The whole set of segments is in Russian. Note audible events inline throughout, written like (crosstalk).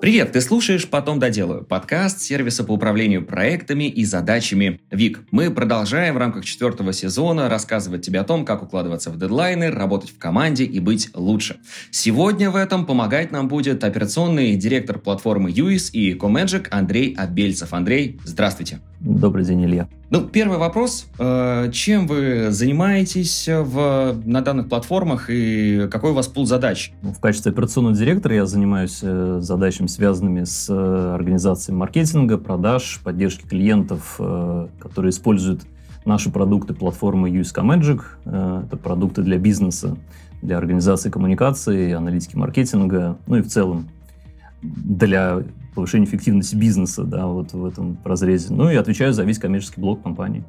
Привет, ты слушаешь «Потом доделаю» – подкаст сервиса по управлению проектами и задачами ВИК. Мы продолжаем в рамках четвертого сезона рассказывать тебе о том, как укладываться в дедлайны, работать в команде и быть лучше. Сегодня в этом помогать нам будет операционный директор платформы UIS и Comagic Андрей Абельцев. Андрей, здравствуйте. Добрый день, Илья. Ну, первый вопрос. Э, чем вы занимаетесь в, на данных платформах и какой у вас пул задач? Ну, в качестве операционного директора я занимаюсь э, задачами, связанными с э, организацией маркетинга, продаж, поддержки клиентов, которые используют наши продукты платформы USK Magic. Это продукты для бизнеса, для организации коммуникации, аналитики маркетинга, ну и в целом для повышения эффективности бизнеса, да, вот в этом разрезе. Ну и отвечаю за весь коммерческий блок компании.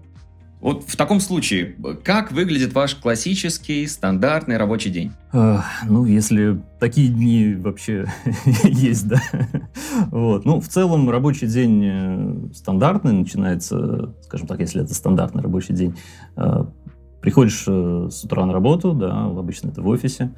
Вот в таком случае, как выглядит ваш классический стандартный рабочий день? Uh, ну, если такие дни вообще (laughs) есть, да. вот. Ну, в целом рабочий день э, стандартный, начинается, скажем так, если это стандартный рабочий день. Uh, приходишь uh, с утра на работу, да, обычно это в офисе,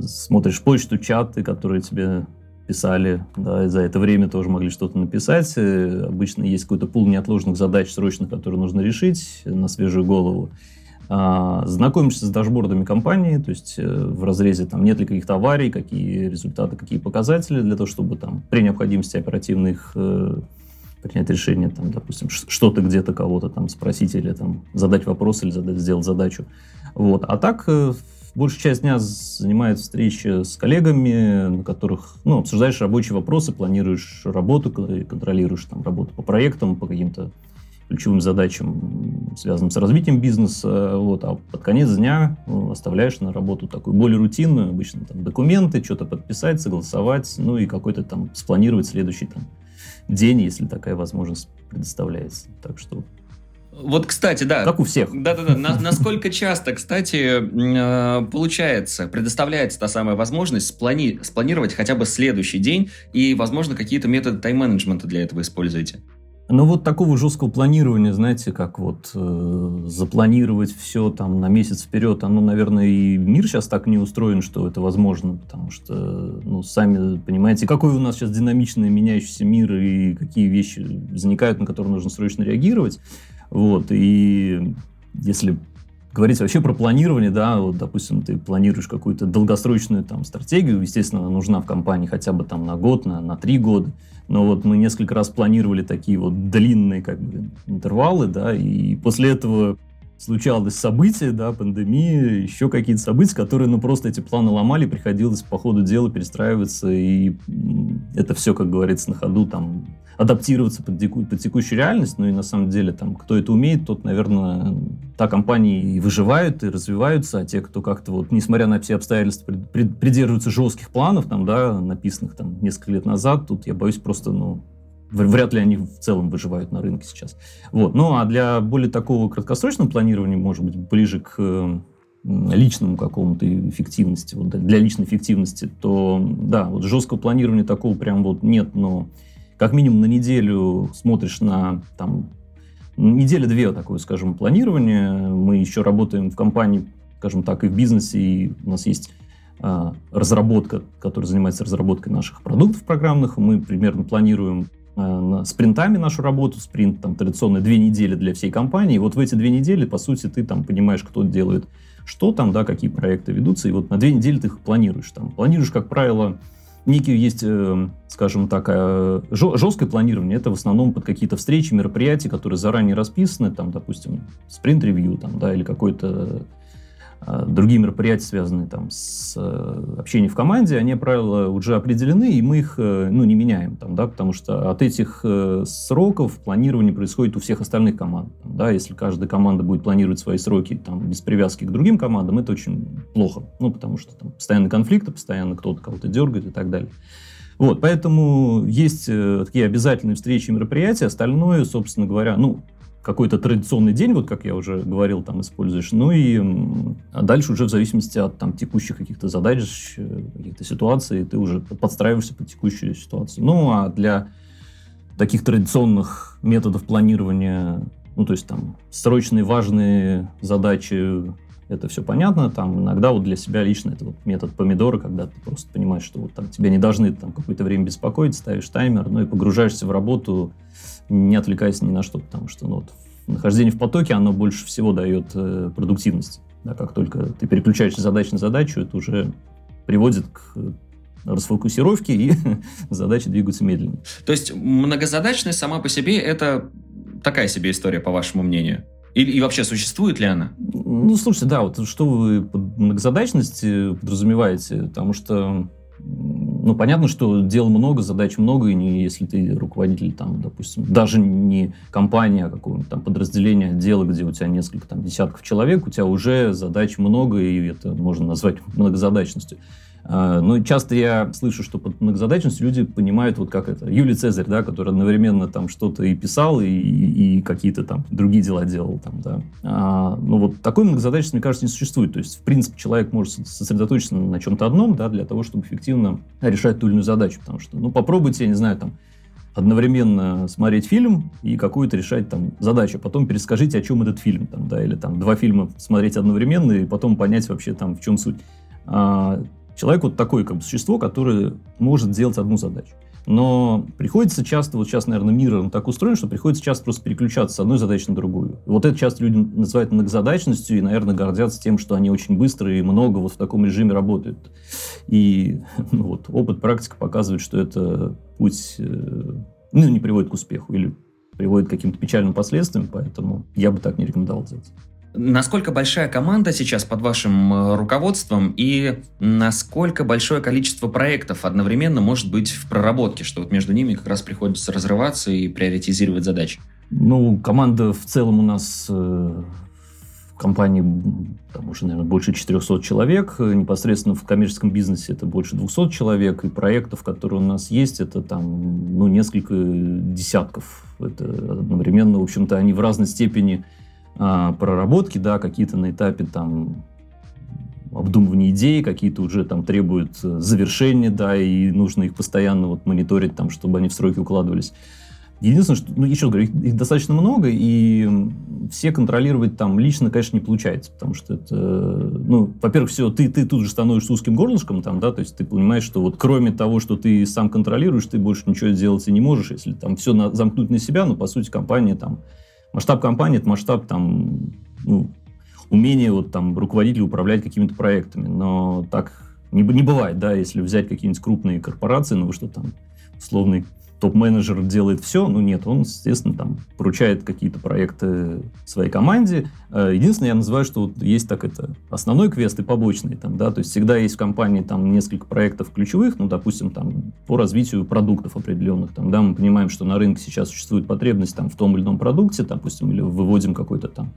смотришь почту, чаты, которые тебе писали, да, и за это время тоже могли что-то написать. Э, обычно есть какой-то пул неотложных задач срочных, которые нужно решить на свежую голову. А, знакомишься с дашбордами компании, то есть э, в разрезе там нет ли каких-то аварий, какие результаты, какие показатели для того, чтобы там при необходимости оперативно их э, принять решение, там, допустим, что-то где-то кого-то там спросить или там задать вопрос или задать, сделать задачу. Вот. А так Большая часть дня занимает встречи с коллегами, на которых ну, обсуждаешь рабочие вопросы, планируешь работу, контролируешь там, работу по проектам, по каким-то ключевым задачам, связанным с развитием бизнеса. Вот, а под конец дня ну, оставляешь на работу такую более рутинную, обычно там документы, что-то подписать, согласовать, ну и какой-то там спланировать следующий там день, если такая возможность предоставляется. Так что вот, кстати, да. Как у всех. Да-да-да. насколько часто, кстати, э, получается, предоставляется та самая возможность сплани спланировать хотя бы следующий день и, возможно, какие-то методы тайм-менеджмента для этого используете? Ну, вот такого жесткого планирования, знаете, как вот э, запланировать все там на месяц вперед, оно, наверное, и мир сейчас так не устроен, что это возможно, потому что, ну, сами понимаете, какой у нас сейчас динамичный меняющийся мир и какие вещи возникают, на которые нужно срочно реагировать. Вот, и если говорить вообще про планирование, да, вот, допустим, ты планируешь какую-то долгосрочную там стратегию, естественно, она нужна в компании хотя бы там на год, на, на три года, но вот мы несколько раз планировали такие вот длинные как бы интервалы, да, и после этого случалось события, да, пандемия, еще какие-то события, которые, ну, просто эти планы ломали, приходилось по ходу дела перестраиваться, и это все, как говорится, на ходу там адаптироваться под, теку, под текущую реальность, ну и на самом деле там, кто это умеет, тот, наверное, та компания и выживают, и развиваются, а те, кто как-то вот, несмотря на все обстоятельства, придерживаются жестких планов, там, да, написанных там несколько лет назад, тут, я боюсь, просто, ну, Вряд ли они в целом выживают на рынке сейчас. Вот. Ну, а для более такого краткосрочного планирования, может быть, ближе к личному какому-то эффективности, вот для личной эффективности, то да, вот жесткого планирования такого прям вот нет, но как минимум на неделю смотришь на там неделя-две такое, скажем, планирование. Мы еще работаем в компании, скажем так, и в бизнесе, и у нас есть а, разработка, которая занимается разработкой наших продуктов программных. Мы примерно планируем Э, спринтами нашу работу. Спринт там традиционно две недели для всей компании. И вот в эти две недели, по сути, ты там понимаешь, кто делает что там, да, какие проекты ведутся. И вот на две недели ты их планируешь. Там. Планируешь, как правило, некие есть, э, скажем так, э, жесткое планирование. Это в основном под какие-то встречи, мероприятия, которые заранее расписаны, там, допустим, спринт-ревью, там, да, или какой-то другие мероприятия, связанные там, с э, общением в команде, они, правила, уже определены, и мы их э, ну, не меняем, там, да, потому что от этих э, сроков планирование происходит у всех остальных команд. Да, если каждая команда будет планировать свои сроки там, без привязки к другим командам, это очень плохо, ну, потому что там постоянно конфликты, постоянно кто-то кого-то дергает и так далее. Вот, поэтому есть такие обязательные встречи и мероприятия, остальное, собственно говоря, ну, какой-то традиционный день, вот как я уже говорил, там используешь, ну и а дальше уже в зависимости от там текущих каких-то задач, э, каких-то ситуаций, ты уже подстраиваешься под текущую ситуацию. Ну а для таких традиционных методов планирования, ну то есть там срочные важные задачи, это все понятно. Там иногда вот для себя лично это вот метод помидора, когда ты просто понимаешь, что вот там тебя не должны там какое-то время беспокоить, ставишь таймер, ну и погружаешься в работу, не отвлекаясь ни на что, потому что ну, вот, нахождение в потоке, оно больше всего дает э, продуктивность. Да, как только ты переключаешься задачу на задачу, это уже приводит к расфокусировке, и (laughs) задачи двигаются медленно. То есть многозадачность сама по себе это такая себе история, по вашему мнению? И, и вообще существует ли она? Ну, слушайте, да, вот что вы под многозадачностью подразумеваете? Потому что ну, понятно, что дел много, задач много, и не, если ты руководитель, там, допустим, даже не компания, а какого-нибудь там подразделения отдела, где у тебя несколько там десятков человек, у тебя уже задач много, и это можно назвать многозадачностью. А, ну, часто я слышу, что под многозадачностью люди понимают, вот как это, Юлий Цезарь, да, который одновременно там что-то и писал, и, и, какие-то там другие дела делал там, да. А, ну, вот такой многозадачности, мне кажется, не существует. То есть, в принципе, человек может сосредоточиться на чем-то одном, да, для того, чтобы эффективно решать ту или иную задачу. Потому что, ну, попробуйте, я не знаю, там, одновременно смотреть фильм и какую-то решать там задачу. Потом перескажите, о чем этот фильм, там, да, или там два фильма смотреть одновременно и потом понять вообще там, в чем суть. А, Человек вот такое как бы существо, которое может делать одну задачу. Но приходится часто, вот сейчас, наверное, мир так устроен, что приходится часто просто переключаться с одной задачи на другую. Вот это часто люди называют многозадачностью и, наверное, гордятся тем, что они очень быстро и много вот в таком режиме работают. И (laughs) ну, вот, опыт, практика показывает, что это путь э, ну, не приводит к успеху или приводит к каким-то печальным последствиям, поэтому я бы так не рекомендовал делать. Насколько большая команда сейчас под вашим э, руководством и насколько большое количество проектов одновременно может быть в проработке, что вот между ними как раз приходится разрываться и приоритизировать задачи? Ну, команда в целом у нас э, в компании там уже, наверное, больше 400 человек. Непосредственно в коммерческом бизнесе это больше 200 человек. И проектов, которые у нас есть, это там, ну, несколько десятков. Это одновременно, в общем-то, они в разной степени а, проработки, да, какие-то на этапе там обдумывания идей, какие-то уже там требуют э, завершения, да, и нужно их постоянно вот мониторить, там, чтобы они в сроки укладывались. Единственное, что, ну, еще говорю, их, их достаточно много, и все контролировать там лично, конечно, не получается, потому что это, ну, во-первых, все, ты, ты тут же становишься узким горлышком, там, да, то есть ты понимаешь, что вот кроме того, что ты сам контролируешь, ты больше ничего сделать и не можешь, если там все на, замкнуть на себя, ну, по сути, компания там Масштаб компании – это масштаб там, ну, умения вот, там, руководителя управлять какими-то проектами. Но так не, не бывает, да, если взять какие-нибудь крупные корпорации, ну, что там, условный топ-менеджер делает все, ну нет, он, естественно, там поручает какие-то проекты своей команде. Э, единственное, я называю, что вот есть так это основной квест и побочный, там, да, то есть всегда есть в компании там несколько проектов ключевых, ну, допустим, там по развитию продуктов определенных, там, да, мы понимаем, что на рынке сейчас существует потребность там в том или ином продукте, допустим, или выводим какой-то там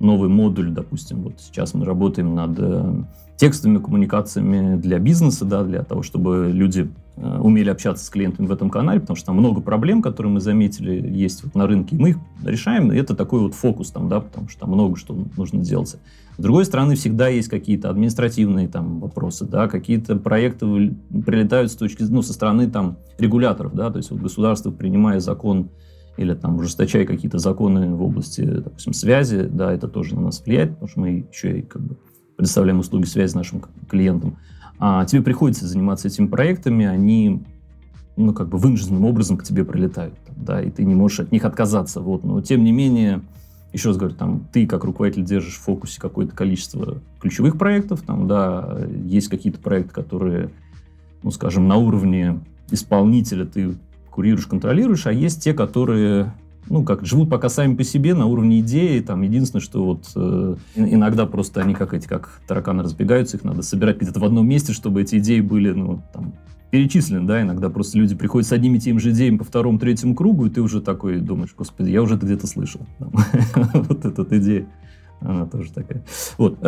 новый модуль, допустим, вот сейчас мы работаем над э, текстовыми коммуникациями для бизнеса, да, для того, чтобы люди э, умели общаться с клиентами в этом канале, потому что там много проблем, которые мы заметили, есть вот на рынке, и мы их решаем, и это такой вот фокус там, да, потому что там много что нужно делать. С другой стороны, всегда есть какие-то административные там вопросы, да, какие-то проекты прилетают с точки, ну, со стороны там регуляторов, да, то есть вот государство, принимая закон или там ужесточая какие-то законы в области, допустим, связи, да, это тоже на нас влияет, потому что мы еще и как бы предоставляем услуги связи нашим клиентам. А тебе приходится заниматься этими проектами, они ну, как бы вынужденным образом к тебе прилетают, да, и ты не можешь от них отказаться, вот, но тем не менее, еще раз говорю, там, ты как руководитель держишь в фокусе какое-то количество ключевых проектов, там, да, есть какие-то проекты, которые, ну, скажем, на уровне исполнителя ты курируешь, контролируешь, а есть те, которые ну, как живут пока сами по себе на уровне идеи. Там единственное, что вот э, иногда просто они как эти, как тараканы разбегаются, их надо собирать где-то в одном месте, чтобы эти идеи были, ну, там, перечислены, да, иногда просто люди приходят с одними и теми же идеями по второму, третьему кругу, и ты уже такой думаешь, господи, я уже это где-то слышал. (laughs) Вот эта идея, она тоже такая. Вот.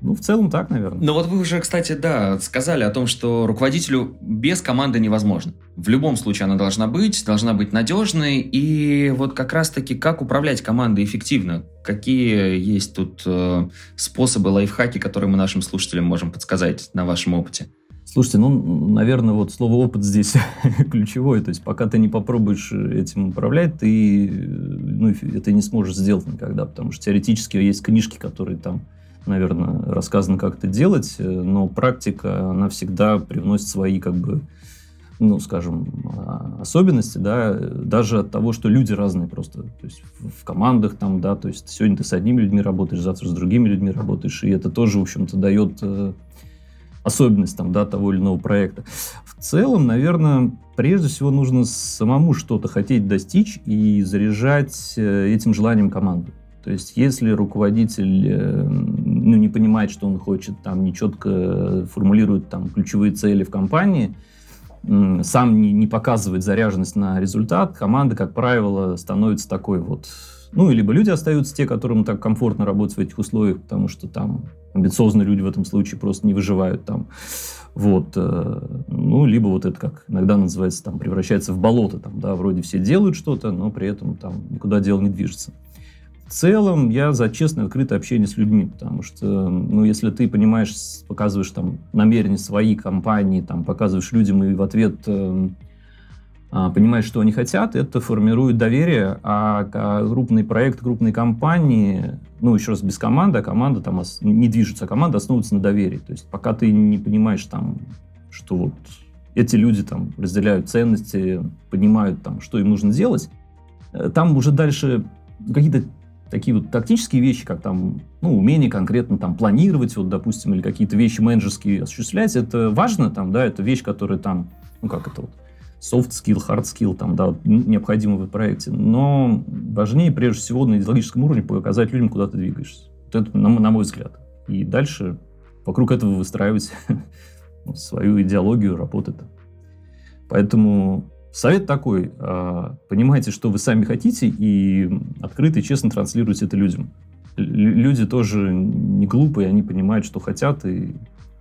Э, ну, в целом так, наверное. Но вот вы уже, кстати, да, сказали о том, что руководителю без команды невозможно. В любом случае она должна быть, должна быть надежной. И вот как раз-таки как управлять командой эффективно? Какие есть тут э, способы, лайфхаки, которые мы нашим слушателям можем подсказать на вашем опыте? Слушайте, ну, наверное, вот слово опыт здесь (laughs) ключевое. То есть, пока ты не попробуешь этим управлять, ты ну, это не сможешь сделать никогда, потому что теоретически есть книжки, которые там наверное, рассказано, как это делать, э, но практика, она всегда привносит свои, как бы, ну, скажем, а, особенности, да, даже от того, что люди разные просто, то есть в командах там, да, то есть сегодня ты с одними людьми работаешь, завтра с другими людьми работаешь, и это тоже, в общем-то, дает э, особенность там, да, того или иного проекта. В целом, наверное, прежде всего нужно самому что-то хотеть достичь и заряжать э, этим желанием команду. То есть, если руководитель ну, не понимает, что он хочет, там, нечетко формулирует там, ключевые цели в компании, сам не, не показывает заряженность на результат, команда, как правило, становится такой вот... Ну, либо люди остаются те, которым так комфортно работать в этих условиях, потому что там амбициозные люди в этом случае просто не выживают там. Вот. Э, ну, либо вот это, как иногда называется, там, превращается в болото. Там, да, вроде все делают что-то, но при этом там никуда дело не движется. В целом я за честное, открытое общение с людьми, потому что, ну, если ты понимаешь, показываешь там намерения своей компании, там, показываешь людям и в ответ э, понимаешь, что они хотят, это формирует доверие, а, а крупный проект, крупные компании, ну, еще раз, без команды, а команда там не движется, а команда основывается на доверии. То есть пока ты не понимаешь там, что вот эти люди там разделяют ценности, понимают там, что им нужно делать, э, там уже дальше какие-то такие вот тактические вещи, как там, ну, умение конкретно там планировать, вот, допустим, или какие-то вещи менеджерские осуществлять, это важно, там, да, это вещь, которая там, ну, как это вот, soft skill, hard skill, там, да, необходимо в проекте. Но важнее, прежде всего, на идеологическом уровне показать людям, куда ты двигаешься. Вот это, на, на мой взгляд. И дальше вокруг этого выстраивать (laughs) свою идеологию работы. -то. Поэтому Совет такой, а, понимайте, что вы сами хотите, и открыто и честно транслируйте это людям. Люди тоже не глупые, они понимают, что хотят, и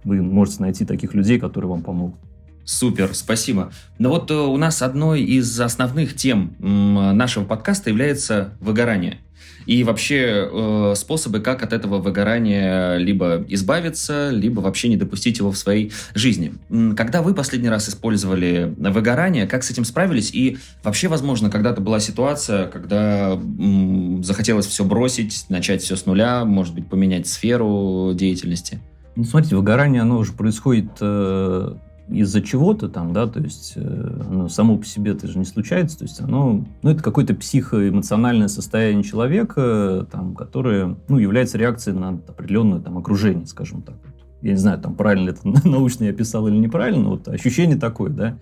вы можете найти таких людей, которые вам помогут. Супер, спасибо. Но вот э, у нас одной из основных тем нашего подкаста является выгорание и вообще э, способы, как от этого выгорания либо избавиться, либо вообще не допустить его в своей жизни. Когда вы последний раз использовали выгорание, как с этим справились? И вообще, возможно, когда-то была ситуация, когда м, захотелось все бросить, начать все с нуля, может быть, поменять сферу деятельности? Ну, смотрите, выгорание, оно уже происходит э, из-за чего-то там, да, то есть э, оно само по себе это же не случается, то есть оно, ну, это какое-то психоэмоциональное состояние человека, там, которое, ну, является реакцией на определенное там окружение, скажем так. Я не знаю, там, правильно это (laughs) научно я писал или неправильно, но вот ощущение такое, да.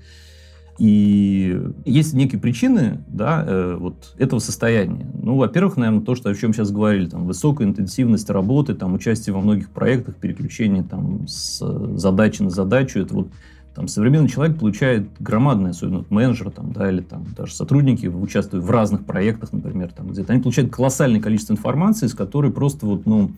И есть некие причины, да, э, вот этого состояния. Ну, во-первых, наверное, то, что о чем сейчас говорили, там, высокая интенсивность работы, там, участие во многих проектах, переключение там с задачи на задачу, это вот там современный человек получает громадное, особенно менеджер там, да, или там даже сотрудники, участвуют в разных проектах, например, там где-то, они получают колоссальное количество информации, с которой просто вот, ну,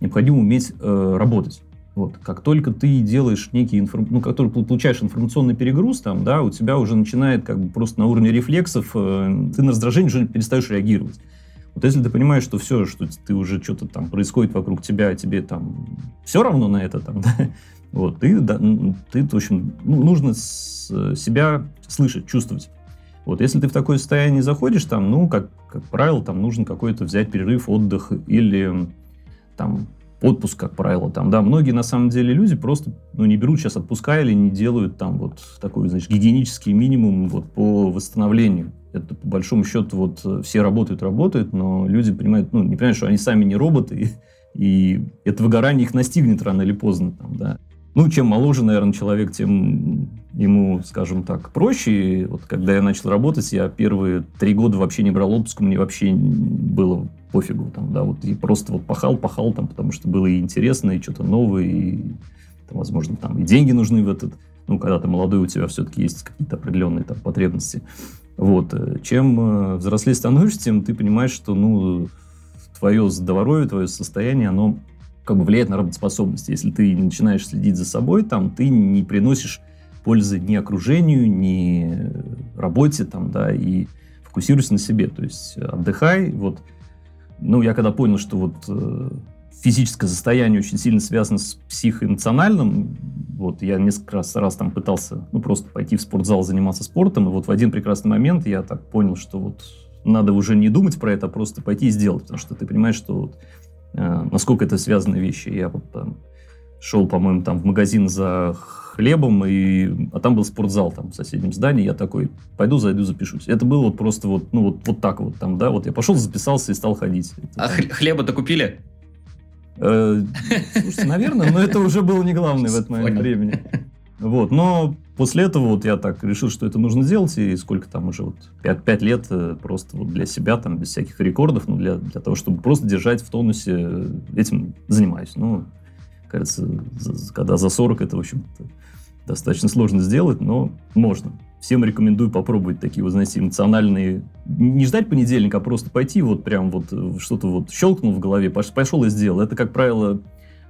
необходимо уметь э, работать. Вот. Как только ты делаешь некий, информ... ну, как только получаешь информационный перегруз, там, да, у тебя уже начинает как бы просто на уровне рефлексов, э, ты на раздражение уже перестаешь реагировать. Вот если ты понимаешь, что все, что ты уже что-то там происходит вокруг тебя, тебе там все равно на это, там, (laughs) да, вот, ты, да, ты, в общем, ну, нужно с, себя слышать, чувствовать. Вот, если ты в такое состояние заходишь, там, ну, как, как правило, там нужно какой-то взять перерыв, отдых или там отпуск, как правило, там, да, многие, на самом деле, люди просто, ну, не берут сейчас отпуска или не делают там вот такой, значит, гигиенический минимум вот по восстановлению. Это, по большому счету, вот все работают, работают, но люди понимают, ну, не понимают, что они сами не роботы, (laughs) и, и это выгорание их настигнет рано или поздно, там, да. Ну, чем моложе, наверное, человек, тем ему, скажем так, проще. И вот когда я начал работать, я первые три года вообще не брал отпуск, мне вообще было пофигу. Там, да, вот, и просто вот пахал, пахал, там, потому что было и интересно, и что-то новое, и, там, возможно, там и деньги нужны в этот... Ну, когда ты молодой, у тебя все-таки есть какие-то определенные там потребности. Вот. Э, чем э, взрослее становишься, тем ты понимаешь, что, ну, твое здоровье, твое состояние, оно как бы влияет на работоспособность. Если ты начинаешь следить за собой, там, ты не приносишь пользы ни окружению, ни работе, там, да, и фокусируйся на себе. То есть отдыхай. Вот, ну, я когда понял, что вот э, физическое состояние очень сильно связано с психоэмоциональным, вот, я несколько раз, раз там пытался, ну, просто пойти в спортзал, заниматься спортом, и вот в один прекрасный момент я так понял, что вот надо уже не думать про это, а просто пойти и сделать, потому что ты понимаешь, что вот э, насколько это связанные вещи. Я вот там шел, по-моему, там в магазин за хлебом, и, а там был спортзал там в соседнем здании, я такой, пойду, зайду, запишусь. Это было вот просто вот, ну вот, вот так вот там, да, вот я пошел, записался и стал ходить. Это, а там... хлеба-то купили? Э, слушайте, наверное, но это уже было не главное в этот момент времени. Вот, но после этого вот я так решил, что это нужно делать, и сколько там уже вот 5, 5 лет э, просто вот для себя, там, без всяких рекордов, ну, для, для того, чтобы просто держать в тонусе, э, этим занимаюсь. Ну, кажется, когда за 40 это, в общем достаточно сложно сделать, но можно. Всем рекомендую попробовать такие, вы знаете, эмоциональные... Не ждать понедельника, а просто пойти вот прям вот что-то вот щелкнул в голове, пошел и сделал. Это, как правило,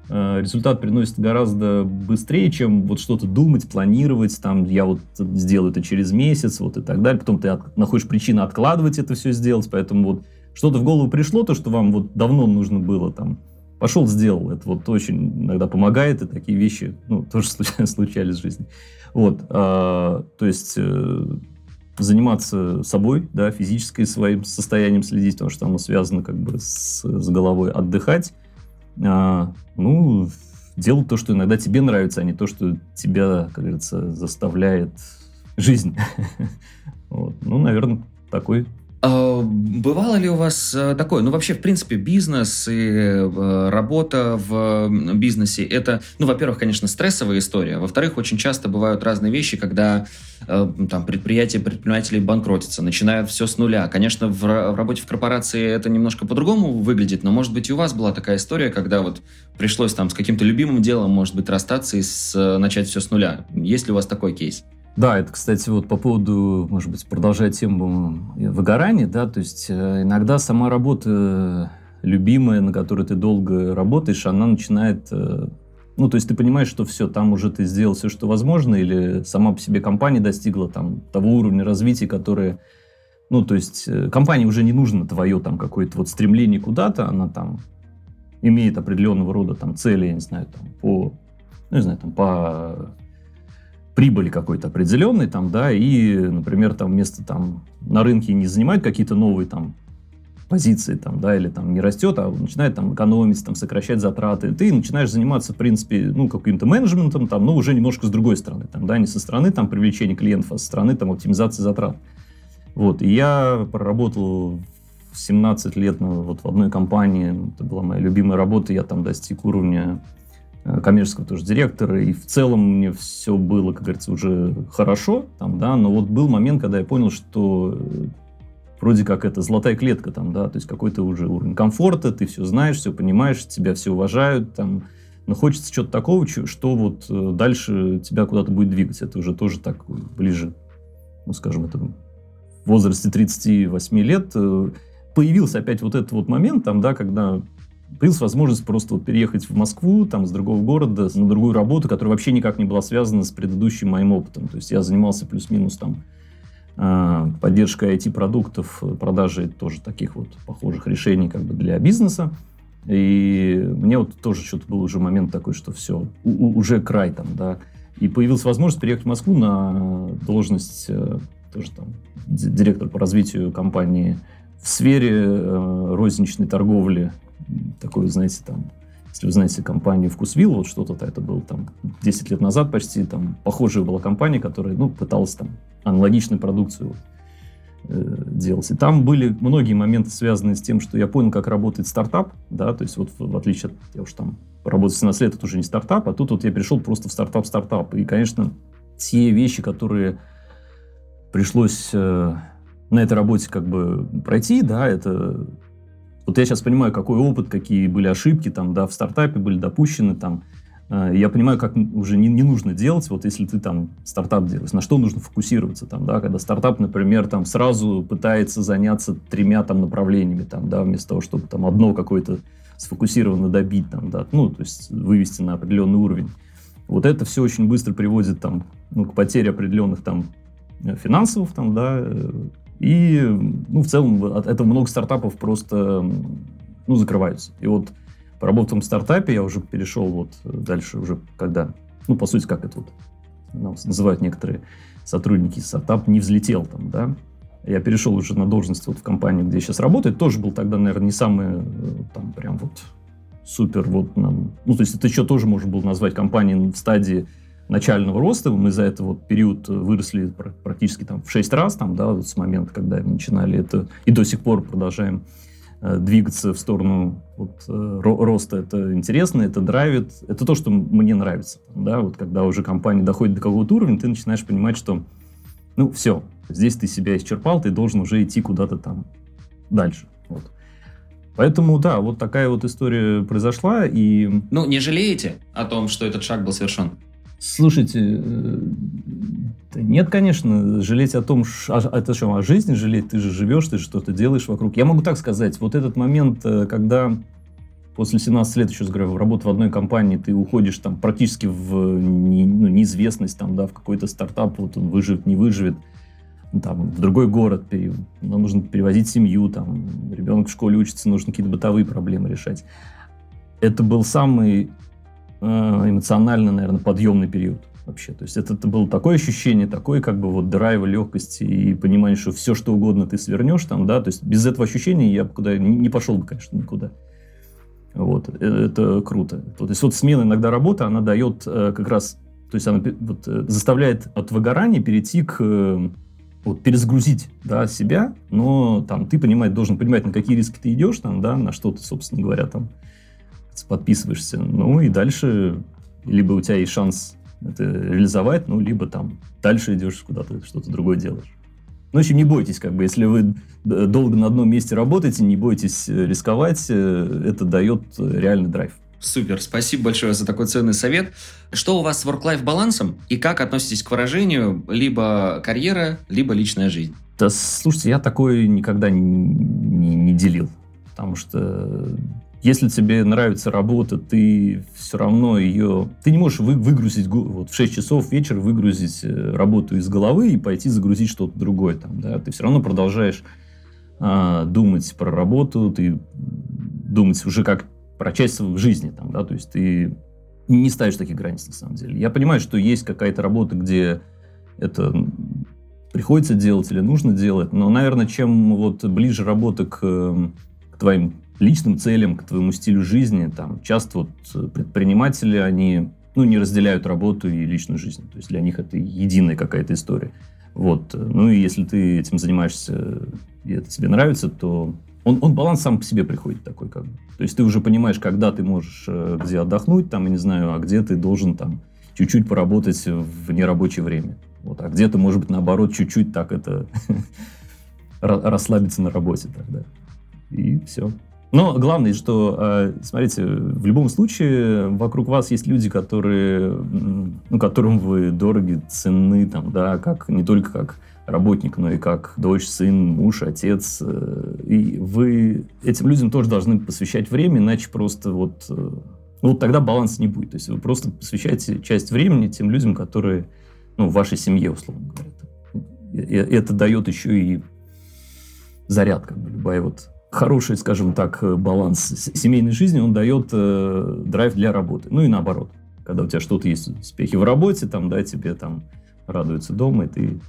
результат приносит гораздо быстрее, чем вот что-то думать, планировать, там, я вот сделаю это через месяц, вот и так далее. Потом ты от, находишь причину откладывать это все сделать, поэтому вот что-то в голову пришло, то, что вам вот давно нужно было, там, пошел, сделал. Это вот очень иногда помогает, и такие вещи, ну, (laughs) тоже случались в жизни. Вот, а, то есть э, заниматься собой, да, физической своим состоянием следить, потому что оно связано как бы с, с головой, отдыхать, а, ну, делать то, что иногда тебе нравится, а не то, что тебя, как говорится, заставляет жизнь. (laughs) Ну, наверное, такой бывало ли у вас э, такое, ну вообще в принципе бизнес и э, работа в бизнесе это, ну во-первых, конечно, стрессовая история, во-вторых, очень часто бывают разные вещи, когда э, там предприятия, предприниматели банкротятся, начинают все с нуля. Конечно, в, в работе в корпорации это немножко по-другому выглядит, но может быть и у вас была такая история, когда вот пришлось там с каким-то любимым делом, может быть, расстаться и с, начать все с нуля. Есть ли у вас такой кейс? Да, это, кстати, вот по поводу, может быть, продолжая тему выгорания, да, то есть э, иногда сама работа любимая, на которой ты долго работаешь, она начинает э, ну, то есть ты понимаешь, что все, там уже ты сделал все, что возможно, или сама по себе компания достигла там того уровня развития, которое, ну, то есть э, компании уже не нужно твое там какое-то вот стремление куда-то, она там имеет определенного рода там цели, я не знаю, там по, ну, не знаю, там по прибыли какой-то определенной, там, да, и, например, там вместо там на рынке не занимает какие-то новые там позиции, там, да, или там не растет, а начинает там экономить, там, сокращать затраты, ты начинаешь заниматься, в принципе, ну, каким-то менеджментом, там, но уже немножко с другой стороны, там, да, не со стороны там привлечения клиентов, а со стороны там оптимизации затрат. Вот, и я проработал 17 лет ну, вот в одной компании, это была моя любимая работа, я там достиг уровня коммерческого тоже директора, и в целом мне все было, как говорится, уже хорошо, там, да, но вот был момент, когда я понял, что э, вроде как это золотая клетка, там, да, то есть какой-то уже уровень комфорта, ты все знаешь, все понимаешь, тебя все уважают, там, но хочется чего-то такого, что вот э, дальше тебя куда-то будет двигать. Это уже тоже так ближе, ну, скажем, это в возрасте 38 лет появился опять вот этот вот момент, там, да, когда появилась возможность просто вот переехать в Москву, там, с другого города, на другую работу, которая вообще никак не была связана с предыдущим моим опытом. То есть я занимался плюс-минус там а, поддержкой IT-продуктов, продажей тоже таких вот похожих решений как бы для бизнеса. И мне вот тоже что-то был уже момент такой, что все, уже край там, да. И появилась возможность переехать в Москву на должность э, тоже там директор по развитию компании в сфере э, розничной торговли такой, знаете, там, если вы знаете компанию «Вкусвилл», вот что-то это было там 10 лет назад почти, там похожая была компания, которая, ну, пыталась там аналогичную продукцию э, делать. И там были многие моменты, связанные с тем, что я понял, как работает стартап, да, то есть вот в, отличие от, я уж там работал 17 лет, это уже не стартап, а тут вот я перешел просто в стартап-стартап. И, конечно, те вещи, которые пришлось э, на этой работе как бы пройти, да, это вот я сейчас понимаю, какой опыт, какие были ошибки там, да, в стартапе были допущены там. Э, я понимаю, как уже не, не нужно делать, вот если ты там стартап делаешь, на что нужно фокусироваться там, да, когда стартап, например, там сразу пытается заняться тремя там направлениями там, да, вместо того, чтобы там одно какое-то сфокусированно добить там, да, ну, то есть вывести на определенный уровень. Вот это все очень быстро приводит там, ну, к потере определенных там э, финансовых там, да, э, и, ну, в целом, от этого много стартапов просто, ну, закрываются. И вот поработав в стартапе, я уже перешел вот дальше уже, когда, ну, по сути, как это вот называют некоторые сотрудники, стартап не взлетел там, да. Я перешел уже на должность вот в компании, где я сейчас работаю. Тоже был тогда, наверное, не самый, там, прям вот супер, вот ну, то есть это еще тоже можно было назвать компанией в стадии начального роста. Мы за этот вот период выросли практически там в 6 раз, там, да, вот с момента, когда мы начинали это, и до сих пор продолжаем э, двигаться в сторону вот, э, роста. Это интересно, это драйвит. Это то, что мне нравится. Да, вот когда уже компания доходит до какого-то уровня, ты начинаешь понимать, что ну, все, здесь ты себя исчерпал, ты должен уже идти куда-то там дальше. Вот. Поэтому, да, вот такая вот история произошла, и... Ну, не жалеете о том, что этот шаг был совершен? Слушайте, э, нет, конечно, жалеть о том, а, это что, о жизни жалеть, ты же живешь, ты же что-то делаешь вокруг. Я могу так сказать, вот этот момент, э, когда после 17 лет, еще раз говорю, работы в одной компании, ты уходишь там практически в не, ну, неизвестность, там, да, в какой-то стартап, вот он выживет, не выживет, там, в другой город, нам нужно перевозить семью, там, ребенок в школе учится, нужно какие-то бытовые проблемы решать. Это был самый эмоционально, наверное, подъемный период вообще. То есть это, это было такое ощущение, такое как бы вот драйва, легкости и понимание, что все, что угодно ты свернешь там, да, то есть без этого ощущения я куда не, пошел бы, конечно, никуда. Вот, это, это круто. То есть вот смена иногда работы, она дает э, как раз, то есть она вот, э, заставляет от выгорания перейти к э, вот, перезагрузить да, себя, но там ты понимаешь, должен понимать, на какие риски ты идешь, там, да, на что ты, собственно говоря, там подписываешься. Ну и дальше либо у тебя есть шанс это реализовать, ну, либо там дальше идешь куда-то, что-то другое делаешь. Ну, в общем, не бойтесь, как бы, если вы долго на одном месте работаете, не бойтесь э, рисковать, э, это дает реальный драйв. Супер, спасибо большое за такой ценный совет. Что у вас с work-life балансом и как относитесь к выражению либо карьера, либо личная жизнь? Да, слушайте, я такое никогда не, не, не делил, потому что если тебе нравится работа, ты все равно ее... Ты не можешь вы, выгрузить вот, в 6 часов вечера, выгрузить э, работу из головы и пойти загрузить что-то другое. Там, да? Ты все равно продолжаешь а, думать про работу, ты думать уже как про часть в жизни, там, да, то есть ты не ставишь таких границ на самом деле. Я понимаю, что есть какая-то работа, где это приходится делать или нужно делать, но, наверное, чем вот ближе работа к, к твоим личным целям, к твоему стилю жизни, там часто вот предприниматели, они ну, не разделяют работу и личную жизнь. То есть для них это единая какая-то история. Вот. Ну и если ты этим занимаешься, и это тебе нравится, то он, он баланс сам по себе приходит такой как бы. То есть ты уже понимаешь, когда ты можешь э, где отдохнуть, там, я не знаю, а где ты должен там чуть-чуть поработать в нерабочее время. Вот, а где-то, может быть, наоборот, чуть-чуть так это (laughs) расслабиться на работе тогда. И все. Но главное, что, э, смотрите, в любом случае вокруг вас есть люди, которые, ну, которым вы дороги, ценны, там, да, как не только как работник, но и как дочь, сын, муж, отец. Э, и вы этим людям тоже должны посвящать время, иначе просто вот... Э, ну, вот тогда баланса не будет. То есть вы просто посвящаете часть времени тем людям, которые, ну, в вашей семье, условно говоря. И это дает еще и заряд, как бы, любая вот хороший, скажем так, баланс семейной жизни, он дает э, драйв для работы. Ну и наоборот. Когда у тебя что-то есть, успехи в работе, там, да, тебе там радуются дома, и ты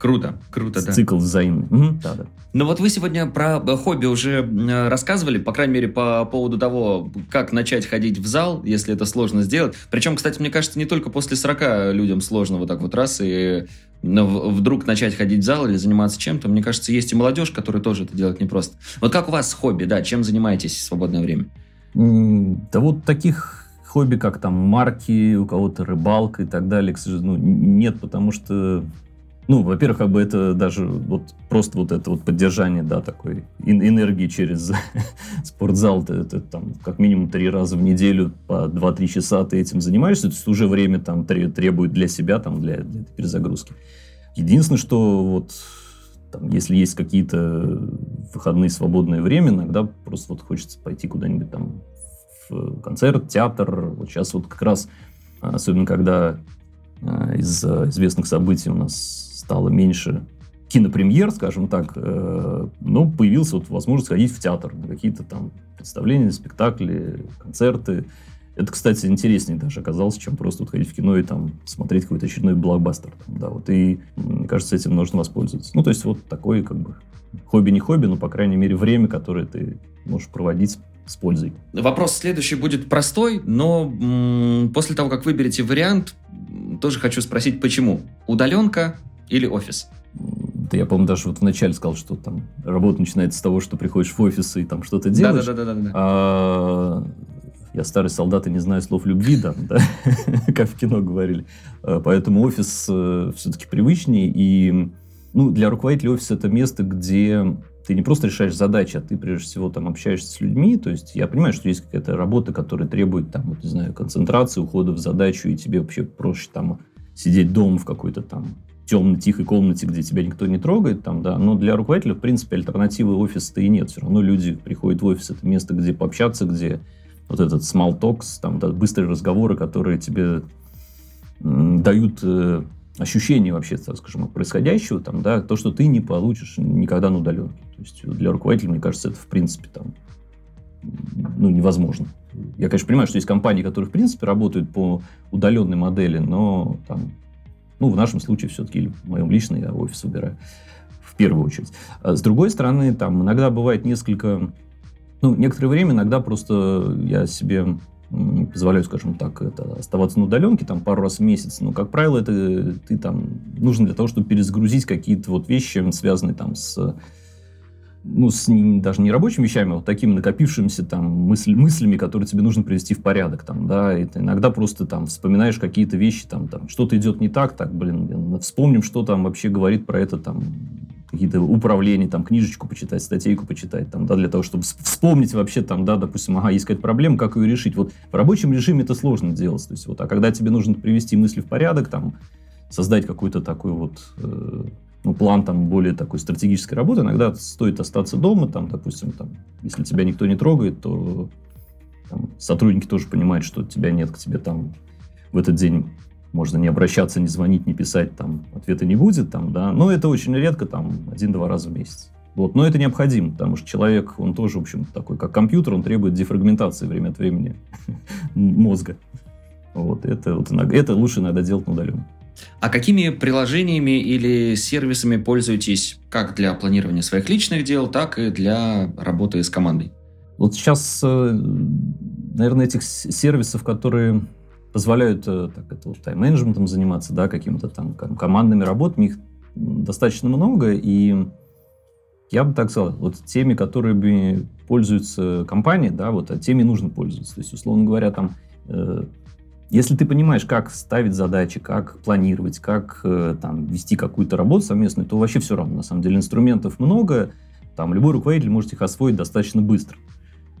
Круто, круто, да. Цикл взаимный. Угу, да, да. Ну вот вы сегодня про хобби уже рассказывали, по крайней мере, по поводу того, как начать ходить в зал, если это сложно сделать. Причем, кстати, мне кажется, не только после 40 людям сложно вот так вот раз и вдруг начать ходить в зал или заниматься чем-то. Мне кажется, есть и молодежь, которая тоже это делает непросто. Вот как у вас хобби, да, чем занимаетесь в свободное время? Да вот таких хобби, как там марки, у кого-то рыбалка и так далее, к сожалению, ну, нет, потому что ну, во-первых, как бы это даже вот просто вот это вот поддержание, да, такой энергии через (laughs) спортзал, ты, ты там как минимум три раза в неделю по 2-3 часа ты этим занимаешься, то есть уже время там требует для себя, там, для, для этой перезагрузки. Единственное, что вот там, если есть какие-то выходные свободное время, иногда просто вот хочется пойти куда-нибудь там в концерт, театр. Вот сейчас вот как раз, особенно когда а, из известных событий у нас стало меньше кинопремьер, скажем так, э, ну, появилась вот возможность ходить в театр на какие-то там представления, спектакли, концерты. Это, кстати, интереснее даже оказалось, чем просто вот ходить в кино и там смотреть какой-то очередной блокбастер. Там, да, вот, и мне кажется, этим нужно воспользоваться. Ну, то есть вот такое как бы хобби не хобби, но, по крайней мере, время, которое ты можешь проводить с пользой. Вопрос следующий будет простой, но м- после того, как выберете вариант, тоже хочу спросить, почему? Удаленка или офис? Да я, по-моему, даже вот вначале сказал, что там работа начинается с того, что приходишь в офис и там что-то делаешь. Да, да, да, да, да. А, я старый солдат и не знаю слов любви, да, да (laughs) как в кино говорили. А, поэтому офис э, все-таки привычнее. И ну, для руководителя офиса это место, где ты не просто решаешь задачи, а ты прежде всего там общаешься с людьми. То есть я понимаю, что есть какая-то работа, которая требует там, вот, не знаю, концентрации, ухода в задачу, и тебе вообще проще там сидеть дома в какой-то там темной, тихой комнате, где тебя никто не трогает, там, да, но для руководителя, в принципе, альтернативы офиса-то и нет. Все равно люди приходят в офис, это место, где пообщаться, где вот этот small talks, там, да, быстрые разговоры, которые тебе дают э, ощущение вообще, так скажем, происходящего, там, да, то, что ты не получишь никогда на удаленке. То есть для руководителя, мне кажется, это в принципе там, ну, невозможно. Я, конечно, понимаю, что есть компании, которые, в принципе, работают по удаленной модели, но там, ну, в нашем случае все-таки, в моем личном, я офис выбираю в первую очередь. А с другой стороны, там иногда бывает несколько ну, некоторое время иногда просто я себе позволяю, скажем так, это, оставаться на удаленке там пару раз в месяц. Но, как правило, это ты там нужно для того, чтобы перезагрузить какие-то вот вещи, связанные там с ну, с не, даже не рабочими вещами, а вот такими накопившимися там мысль, мыслями, которые тебе нужно привести в порядок, там, да, и ты иногда просто там вспоминаешь какие-то вещи, там, там, что-то идет не так, так, блин, вспомним, что там вообще говорит про это, там, какие-то управления, там, книжечку почитать, статейку почитать, там, да, для того, чтобы вспомнить вообще, там, да, допустим, ага, есть какая-то проблема, как ее решить. Вот в рабочем режиме это сложно делать, то есть, вот, а когда тебе нужно привести мысли в порядок, там, создать какой-то такой вот э, ну, план там более такой стратегической работы, иногда стоит остаться дома, там, допустим, там, если тебя никто не трогает, то там, сотрудники тоже понимают, что тебя нет, к тебе там в этот день можно не обращаться, не звонить, не писать, там ответа не будет, там, да, но это очень редко, там, один-два раза в месяц. Вот. Но это необходимо, потому что человек, он тоже, в общем, такой, как компьютер, он требует дефрагментации время от времени (laughs) мозга. Вот. Это, вот, это лучше иногда делать на удаленке. А какими приложениями или сервисами пользуетесь как для планирования своих личных дел, так и для работы с командой? Вот сейчас, э, наверное, этих сервисов, которые позволяют э, так, это, вот, тайм-менеджментом заниматься, да, какими-то там командными работами, их достаточно много, и я бы так сказал, вот теми, которыми пользуются компании, да, вот а теми нужно пользоваться. То есть, условно говоря, там, э, если ты понимаешь, как ставить задачи, как планировать, как э, там вести какую-то работу совместную, то вообще все равно. На самом деле инструментов много, там любой руководитель может их освоить достаточно быстро.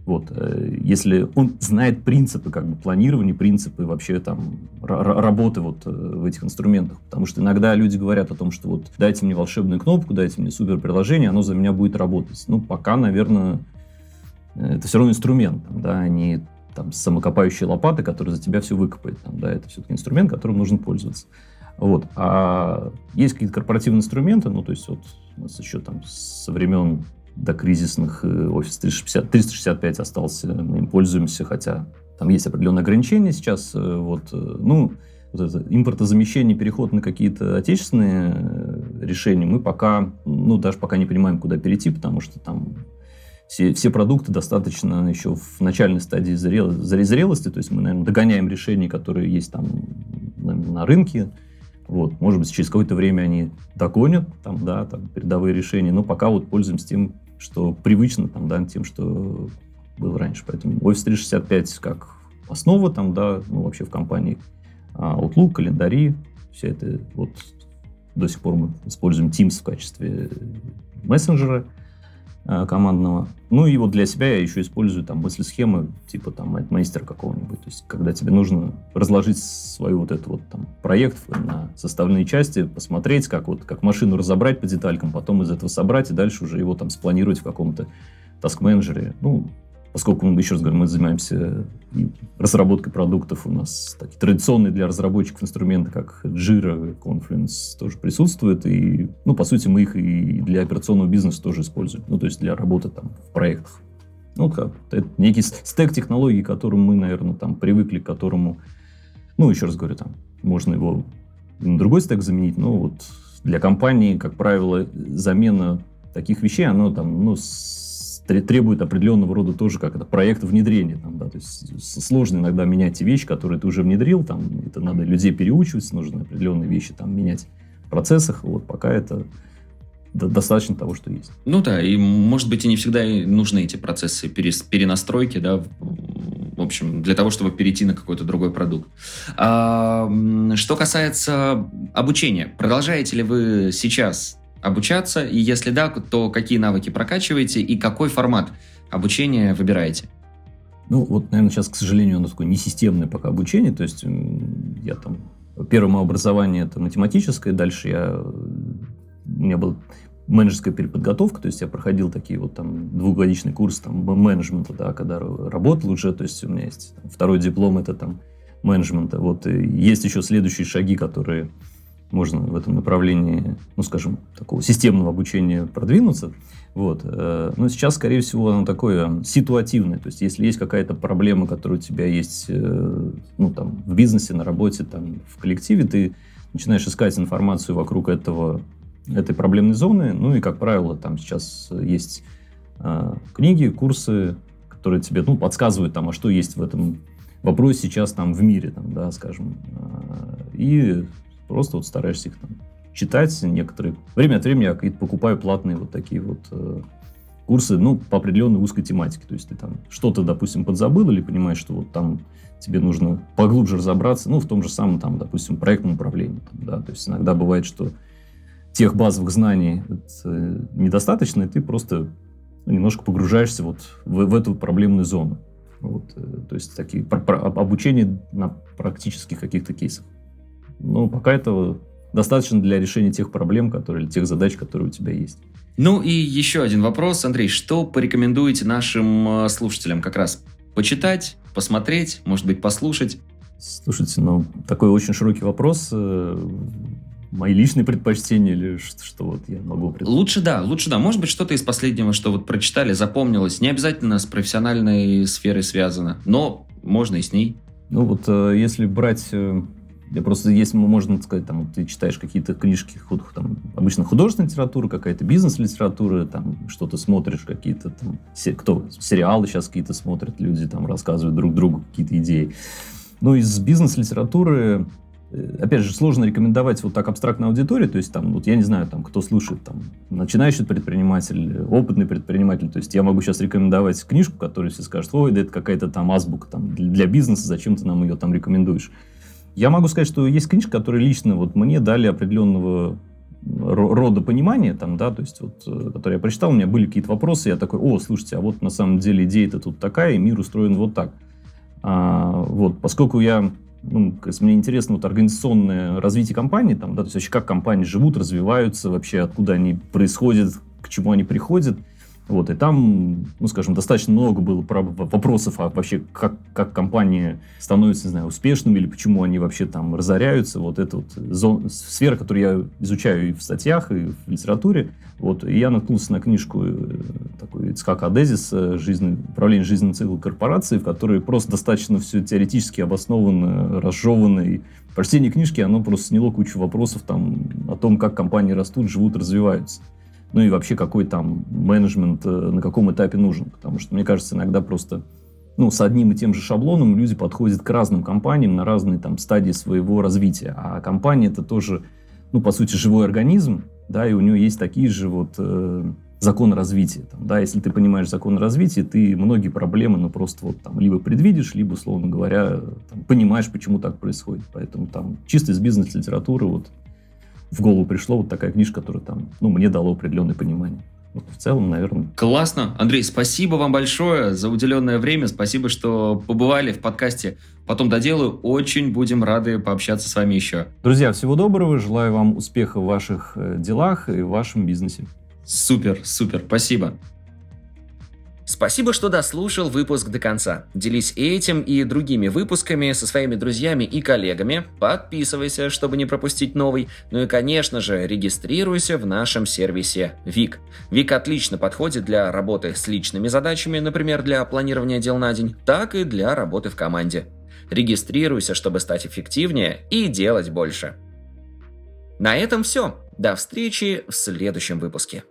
Вот, э, если он знает принципы как бы планирования, принципы вообще там работы вот э, в этих инструментах. Потому что иногда люди говорят о том, что вот дайте мне волшебную кнопку, дайте мне супер приложение, оно за меня будет работать. Ну, пока, наверное, это все равно инструмент, да, а не там самокопающие лопаты, которые за тебя все выкопает. Там, да, это все-таки инструмент, которым нужно пользоваться. Вот. А есть какие-то корпоративные инструменты, ну, то есть вот у нас еще там со времен до кризисных офис 360, 365 остался, мы им пользуемся, хотя там есть определенные ограничения сейчас. Э, вот, э, ну, вот это импортозамещение, переход на какие-то отечественные э, решения, мы пока, ну, даже пока не понимаем, куда перейти, потому что там все, все продукты достаточно еще в начальной стадии зрел, зрелости, то есть мы, наверное, догоняем решения, которые есть там на, на рынке, вот, может быть, через какое-то время они догонят, там, да, там, передовые решения, но пока вот пользуемся тем, что привычно, там, да, тем, что было раньше. Поэтому Office 365 как основа, там, да, ну, вообще в компании а Outlook, календари, все это вот до сих пор мы используем Teams в качестве мессенджера. Э, командного. Ну и вот для себя я еще использую там мысли-схемы, типа там мастера какого-нибудь. То есть, когда тебе нужно разложить свой вот этот вот там проект на составные части, посмотреть, как вот как машину разобрать по деталькам, потом из этого собрать и дальше уже его там спланировать в каком-то таск-менеджере. Ну, Поскольку, еще раз говорю, мы занимаемся разработкой продуктов, у нас такие традиционные для разработчиков инструменты, как Jira, Confluence, тоже присутствуют. И, ну, по сути, мы их и для операционного бизнеса тоже используем. Ну, то есть для работы там в проектах. Ну, как, это некий стек технологий, к которому мы, наверное, там привыкли, к которому, ну, еще раз говорю, там, можно его на другой стек заменить, но вот для компании, как правило, замена таких вещей, оно там, ну, требует определенного рода тоже как это проект внедрения. Там, да, то есть сложно иногда менять те вещи, которые ты уже внедрил, там, это надо людей переучивать, нужно определенные вещи там менять в процессах, вот пока это достаточно того, что есть. Ну да, и может быть и не всегда нужны эти процессы перенастройки, да, в общем, для того, чтобы перейти на какой-то другой продукт. А, что касается обучения, продолжаете ли вы сейчас обучаться? И если да, то какие навыки прокачиваете и какой формат обучения выбираете? Ну, вот, наверное, сейчас, к сожалению, оно такое несистемное пока обучение. То есть я там... Первое мое образование это математическое, дальше я... У меня был менеджерская переподготовка, то есть я проходил такие вот там двухгодичный курс там менеджмента, да, когда работал уже, то есть у меня есть там, второй диплом, это там менеджмента. Вот и есть еще следующие шаги, которые можно в этом направлении, ну, скажем, такого системного обучения продвинуться. Вот. Э, но сейчас, скорее всего, оно такое ситуативное. То есть, если есть какая-то проблема, которая у тебя есть э, ну, там, в бизнесе, на работе, там, в коллективе, ты начинаешь искать информацию вокруг этого этой проблемной зоны. Ну и, как правило, там сейчас есть э, книги, курсы, которые тебе ну, подсказывают, там, а что есть в этом вопросе сейчас там в мире, там, да, скажем. И просто вот стараешься их там читать некоторые. Время от времени я какие-то покупаю платные вот такие вот э, курсы, ну, по определенной узкой тематике. То есть ты там что-то, допустим, подзабыл или понимаешь, что вот там тебе нужно поглубже разобраться, ну, в том же самом, там, допустим, проектном управлении. Там, да? То есть иногда бывает, что тех базовых знаний э, недостаточно, и ты просто немножко погружаешься вот в, в эту проблемную зону. Вот, э, то есть такие про, про, обучение на практических каких-то кейсах. Но пока этого достаточно для решения тех проблем, которые, тех задач, которые у тебя есть. Ну и еще один вопрос, Андрей, что порекомендуете нашим э, слушателям как раз почитать, посмотреть, может быть, послушать? Слушайте, ну, такой очень широкий вопрос мои личные предпочтения или что, что вот я могу предложить? Лучше да, лучше да. Может быть, что-то из последнего, что вот прочитали, запомнилось. Не обязательно с профессиональной сферой связано, но можно и с ней. Ну вот э, если брать... Я просто, если можно сказать, там, ты читаешь какие-то книжки, там, обычно художественная литература, какая-то бизнес-литература, там, что-то смотришь, какие-то там, кто, сериалы сейчас какие-то смотрят, люди там рассказывают друг другу какие-то идеи. Ну, из бизнес-литературы Э, опять же, сложно рекомендовать вот так абстрактной аудитории, то есть там, вот я не знаю, там, кто слушает, там, начинающий предприниматель, опытный предприниматель, то есть я могу сейчас рекомендовать книжку, которую все скажут, ой, да это какая-то там азбука там, для бизнеса, зачем ты нам ее там рекомендуешь. Я могу сказать, что есть книжки, которые лично вот мне дали определенного рода понимания, там, да, то есть вот, э, которые я прочитал, у меня были какие-то вопросы, я такой, о, слушайте, а вот на самом деле идея-то тут такая, и мир устроен вот так. А, вот, поскольку я ну, мне интересно вот организационное развитие компании, там, да, то есть вообще как компании живут, развиваются, вообще откуда они происходят, к чему они приходят. Вот, и там, ну, скажем, достаточно много было вопросов, а вообще как, как компании становятся, не знаю, успешными, или почему они вообще там разоряются. Вот это вот зон, сфера, которую я изучаю и в статьях, и в литературе. Вот, и я наткнулся на книжку э, такой Ицхака Адезис «Жизнь, «Управление жизненным циклом корпорации», в которой просто достаточно все теоретически обосновано, разжевано. И прочтение книжки, оно просто сняло кучу вопросов там, о том, как компании растут, живут, развиваются ну и вообще какой там менеджмент э, на каком этапе нужен. Потому что, мне кажется, иногда просто ну, с одним и тем же шаблоном люди подходят к разным компаниям на разные там стадии своего развития. А компания это тоже, ну, по сути, живой организм, да, и у него есть такие же вот э, законы развития. Там, да, если ты понимаешь законы развития, ты многие проблемы, ну, просто вот там либо предвидишь, либо, условно говоря, там, понимаешь, почему так происходит. Поэтому там чисто из бизнес-литературы вот в голову пришло вот такая книжка, которая там, ну, мне дало определенное понимание. Вот в целом, наверное. Классно. Андрей, спасибо вам большое за уделенное время. Спасибо, что побывали в подкасте. Потом доделаю. Очень будем рады пообщаться с вами еще. Друзья, всего доброго. Желаю вам успеха в ваших э, делах и в вашем бизнесе. Супер, супер. Спасибо. Спасибо, что дослушал выпуск до конца. Делись этим и другими выпусками со своими друзьями и коллегами. Подписывайся, чтобы не пропустить новый. Ну и, конечно же, регистрируйся в нашем сервисе ВИК. ВИК отлично подходит для работы с личными задачами, например, для планирования дел на день, так и для работы в команде. Регистрируйся, чтобы стать эффективнее и делать больше. На этом все. До встречи в следующем выпуске.